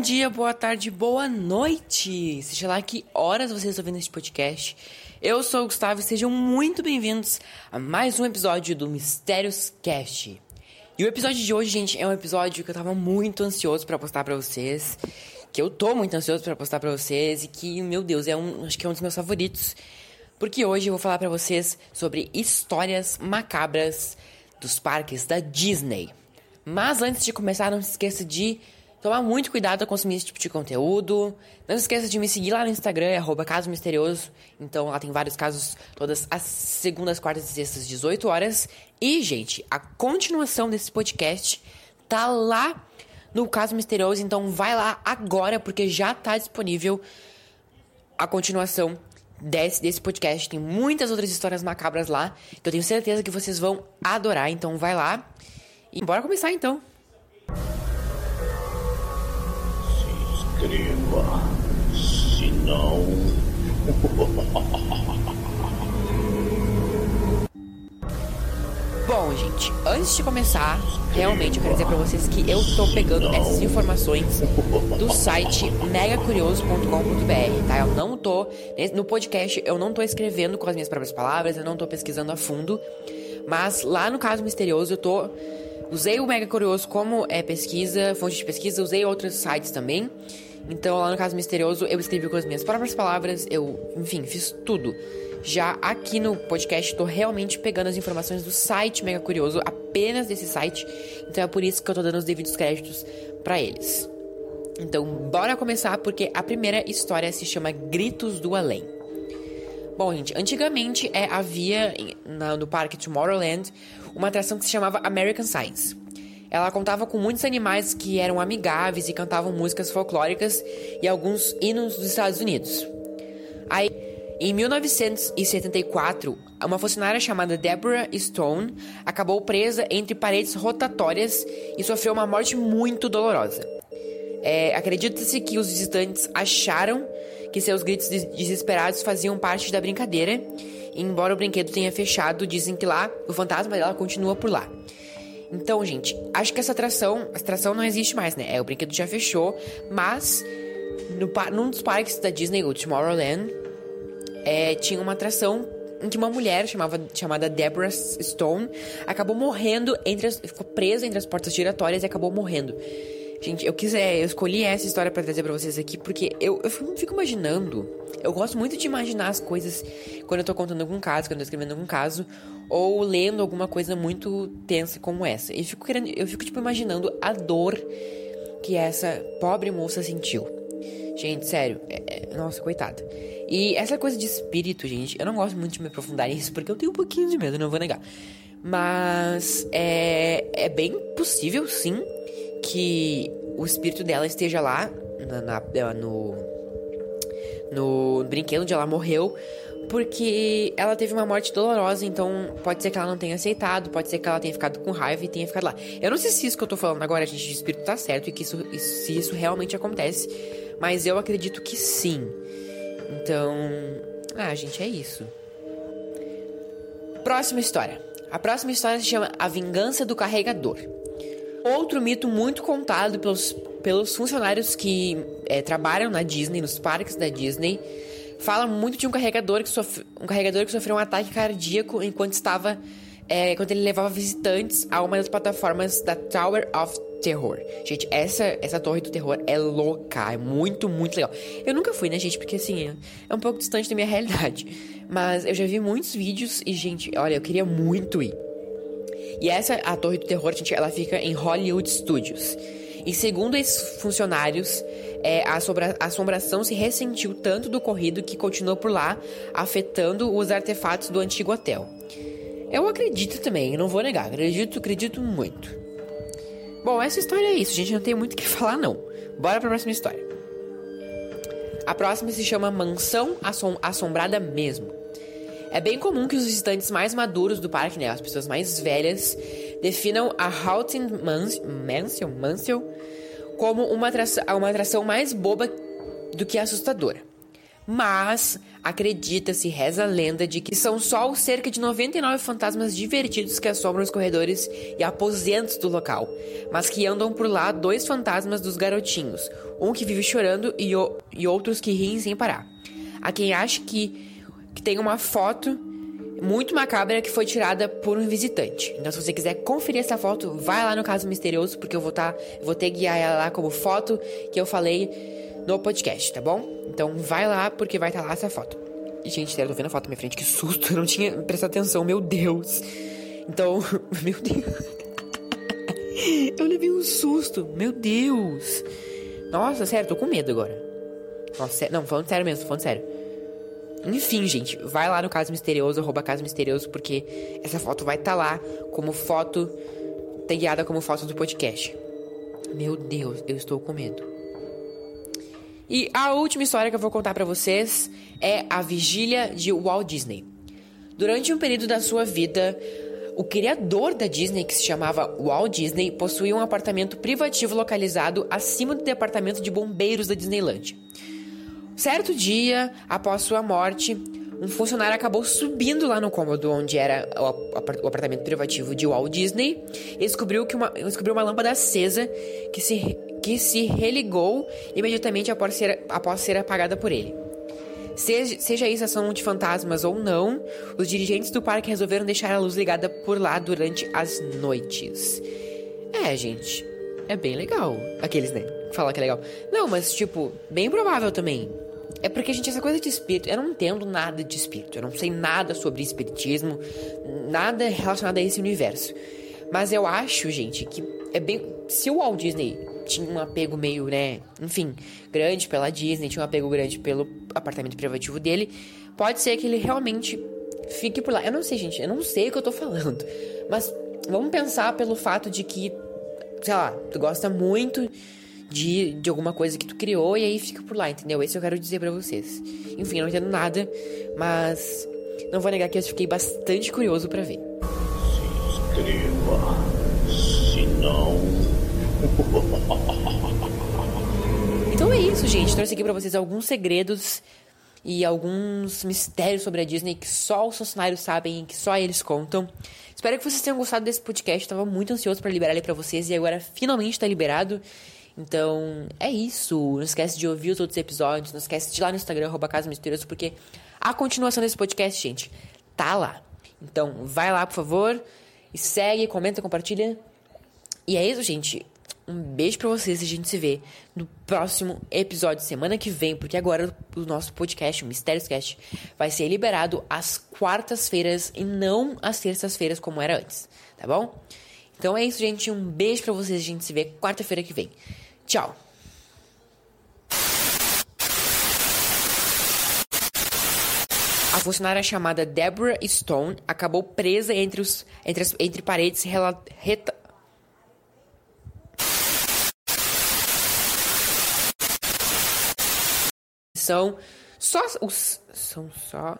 Bom dia, boa tarde, boa noite! Seja lá que horas vocês estão vendo este podcast. Eu sou o Gustavo e sejam muito bem-vindos a mais um episódio do Mistérios Cast. E o episódio de hoje, gente, é um episódio que eu tava muito ansioso para postar para vocês. Que eu tô muito ansioso para postar para vocês e que, meu Deus, é um, acho que é um dos meus favoritos. Porque hoje eu vou falar para vocês sobre histórias macabras dos parques da Disney. Mas antes de começar, não se esqueça de tomar muito cuidado ao consumir esse tipo de conteúdo. Não se esqueça de me seguir lá no Instagram, é arroba Caso Misterioso. Então lá tem vários casos todas as segundas, quartas e sextas, 18 horas. E, gente, a continuação desse podcast tá lá no Caso Misterioso. Então vai lá agora, porque já tá disponível a continuação desse, desse podcast. Tem muitas outras histórias macabras lá. Que eu tenho certeza que vocês vão adorar. Então vai lá. E bora começar então. Se inscreva, senão. Bom, gente, antes de começar, realmente eu quero dizer pra vocês que eu tô pegando essas informações do site megacurioso.com.br, tá? Eu não tô. No podcast, eu não tô escrevendo com as minhas próprias palavras, eu não tô pesquisando a fundo. Mas lá no caso misterioso, eu tô. Usei o Mega Curioso como é, pesquisa, fonte de pesquisa, usei outros sites também. Então, lá no caso misterioso, eu escrevi com as minhas próprias palavras, eu, enfim, fiz tudo. Já aqui no podcast, tô realmente pegando as informações do site Mega Curioso, apenas desse site. Então é por isso que eu tô dando os devidos créditos para eles. Então, bora começar, porque a primeira história se chama Gritos do Além. Bom, gente, antigamente é, havia na, no parque Tomorrowland uma atração que se chamava American Science. Ela contava com muitos animais que eram amigáveis e cantavam músicas folclóricas e alguns hinos dos Estados Unidos. Aí, em 1974, uma funcionária chamada Deborah Stone acabou presa entre paredes rotatórias e sofreu uma morte muito dolorosa. É, Acredita-se que os visitantes acharam que seus gritos desesperados faziam parte da brincadeira, e embora o brinquedo tenha fechado, dizem que lá o fantasma dela continua por lá. Então, gente, acho que essa atração, essa atração não existe mais, né? É, o brinquedo já fechou, mas no, num dos parques da Disney, o Tomorrowland, é, tinha uma atração em que uma mulher chamava, chamada Deborah Stone acabou morrendo entre as, ficou presa entre as portas giratórias e acabou morrendo. Gente, eu quiser, eu escolhi essa história para trazer para vocês aqui porque eu, eu fico imaginando. Eu gosto muito de imaginar as coisas quando eu tô contando algum caso, quando eu tô escrevendo algum caso, ou lendo alguma coisa muito tensa como essa. E fico querendo, eu fico tipo imaginando a dor que essa pobre moça sentiu. Gente, sério, é, é, nossa, coitada. E essa coisa de espírito, gente, eu não gosto muito de me aprofundar nisso porque eu tenho um pouquinho de medo, não vou negar. Mas é, é bem possível, sim, que o espírito dela esteja lá na, na, no, no brinquedo onde ela morreu, porque ela teve uma morte dolorosa, então pode ser que ela não tenha aceitado, pode ser que ela tenha ficado com raiva e tenha ficado lá. Eu não sei se isso que eu tô falando agora, gente, de espírito tá certo e que isso, se isso realmente acontece, mas eu acredito que sim. Então, ah, gente, é isso. Próxima história. A próxima história se chama A Vingança do Carregador. Outro mito muito contado pelos, pelos funcionários que é, trabalham na Disney, nos parques da Disney, fala muito de um carregador que, sofre, um carregador que sofreu um ataque cardíaco enquanto estava. É, quando ele levava visitantes a uma das plataformas da Tower of Terror. Gente, essa, essa torre do terror é louca, é muito, muito legal. Eu nunca fui, né, gente? Porque assim, é, é um pouco distante da minha realidade. Mas eu já vi muitos vídeos e, gente, olha, eu queria muito ir. E essa, a Torre do Terror, gente, ela fica em Hollywood Studios. E segundo esses funcionários, é, a, assombra a assombração se ressentiu tanto do corrido que continuou por lá, afetando os artefatos do antigo hotel. Eu acredito também, não vou negar, acredito, acredito muito. Bom, essa história é isso, gente, não tem muito o que falar não. Bora pra próxima história. A próxima se chama Mansão Assom Assombrada Mesmo. É bem comum que os visitantes mais maduros do parque, né, as pessoas mais velhas, definam a Haunted Mansion, Mansion como uma atração, uma atração mais boba do que assustadora. Mas acredita-se, reza a lenda de que são só cerca de 99 fantasmas divertidos que assombram os corredores e aposentos do local, mas que andam por lá dois fantasmas dos garotinhos, um que vive chorando e, e outros que riem sem parar. Há quem acha que, que tem uma foto muito macabra que foi tirada por um visitante. Então, se você quiser conferir essa foto, vai lá no Caso Misterioso, porque eu vou, tá, vou ter guiar ela lá como foto que eu falei no podcast, tá bom? Então, vai lá, porque vai estar tá lá essa foto. Gente, eu tô vendo a foto na minha frente, que susto, eu não tinha prestado atenção, meu Deus. Então, meu Deus. eu levei um susto, meu Deus. Nossa, sério, tô com medo agora. Nossa, não, falando sério mesmo, falando sério. Enfim, gente, vai lá no Caso Misterioso, arroba Caso Misterioso, porque essa foto vai estar tá lá como foto, tagueada como foto do podcast. Meu Deus, eu estou com medo. E a última história que eu vou contar para vocês é a vigília de Walt Disney. Durante um período da sua vida, o criador da Disney, que se chamava Walt Disney, possuía um apartamento privativo localizado acima do departamento de bombeiros da Disneyland. Certo dia, após sua morte, um funcionário acabou subindo lá no cômodo onde era o apartamento privativo de Walt Disney e descobriu, que uma, descobriu uma lâmpada acesa que se, que se religou imediatamente após ser, após ser apagada por ele. Seja, seja isso ação de fantasmas ou não, os dirigentes do parque resolveram deixar a luz ligada por lá durante as noites. É, gente, é bem legal. Aqueles, né? Falar que é legal. Não, mas, tipo, bem provável também. É porque, gente, essa coisa de espírito, eu não entendo nada de espírito. Eu não sei nada sobre espiritismo, nada relacionado a esse universo. Mas eu acho, gente, que é bem. Se o Walt Disney tinha um apego meio, né, enfim, grande pela Disney, tinha um apego grande pelo apartamento privativo dele, pode ser que ele realmente fique por lá. Eu não sei, gente, eu não sei o que eu tô falando. Mas vamos pensar pelo fato de que, sei lá, tu gosta muito de, de alguma coisa que tu criou e aí fica por lá, entendeu? Isso eu quero dizer para vocês. Enfim, eu não entendo nada, mas não vou negar que eu fiquei bastante curioso para ver. Se inscreva, se não. então é isso, gente. Trouxe aqui para vocês alguns segredos e alguns mistérios sobre a Disney que só os funcionários sabem e que só eles contam. Espero que vocês tenham gostado desse podcast. Tava muito ansioso para liberar ele para vocês e agora finalmente tá liberado. Então, é isso. Não esquece de ouvir os outros episódios. Não esquece de ir lá no Instagram, arroba Casa Misterioso, porque a continuação desse podcast, gente, tá lá. Então, vai lá, por favor. E segue, comenta, compartilha. E é isso, gente. Um beijo pra vocês e a gente se vê no próximo episódio, semana que vem, porque agora o nosso podcast, o Mistérios Cast, vai ser liberado às quartas-feiras e não às terças-feiras, como era antes, tá bom? Então é isso, gente. Um beijo pra vocês. A gente se vê quarta-feira que vem. Tchau. A funcionária chamada Deborah Stone acabou presa entre, os, entre, as, entre paredes reta, são só os são só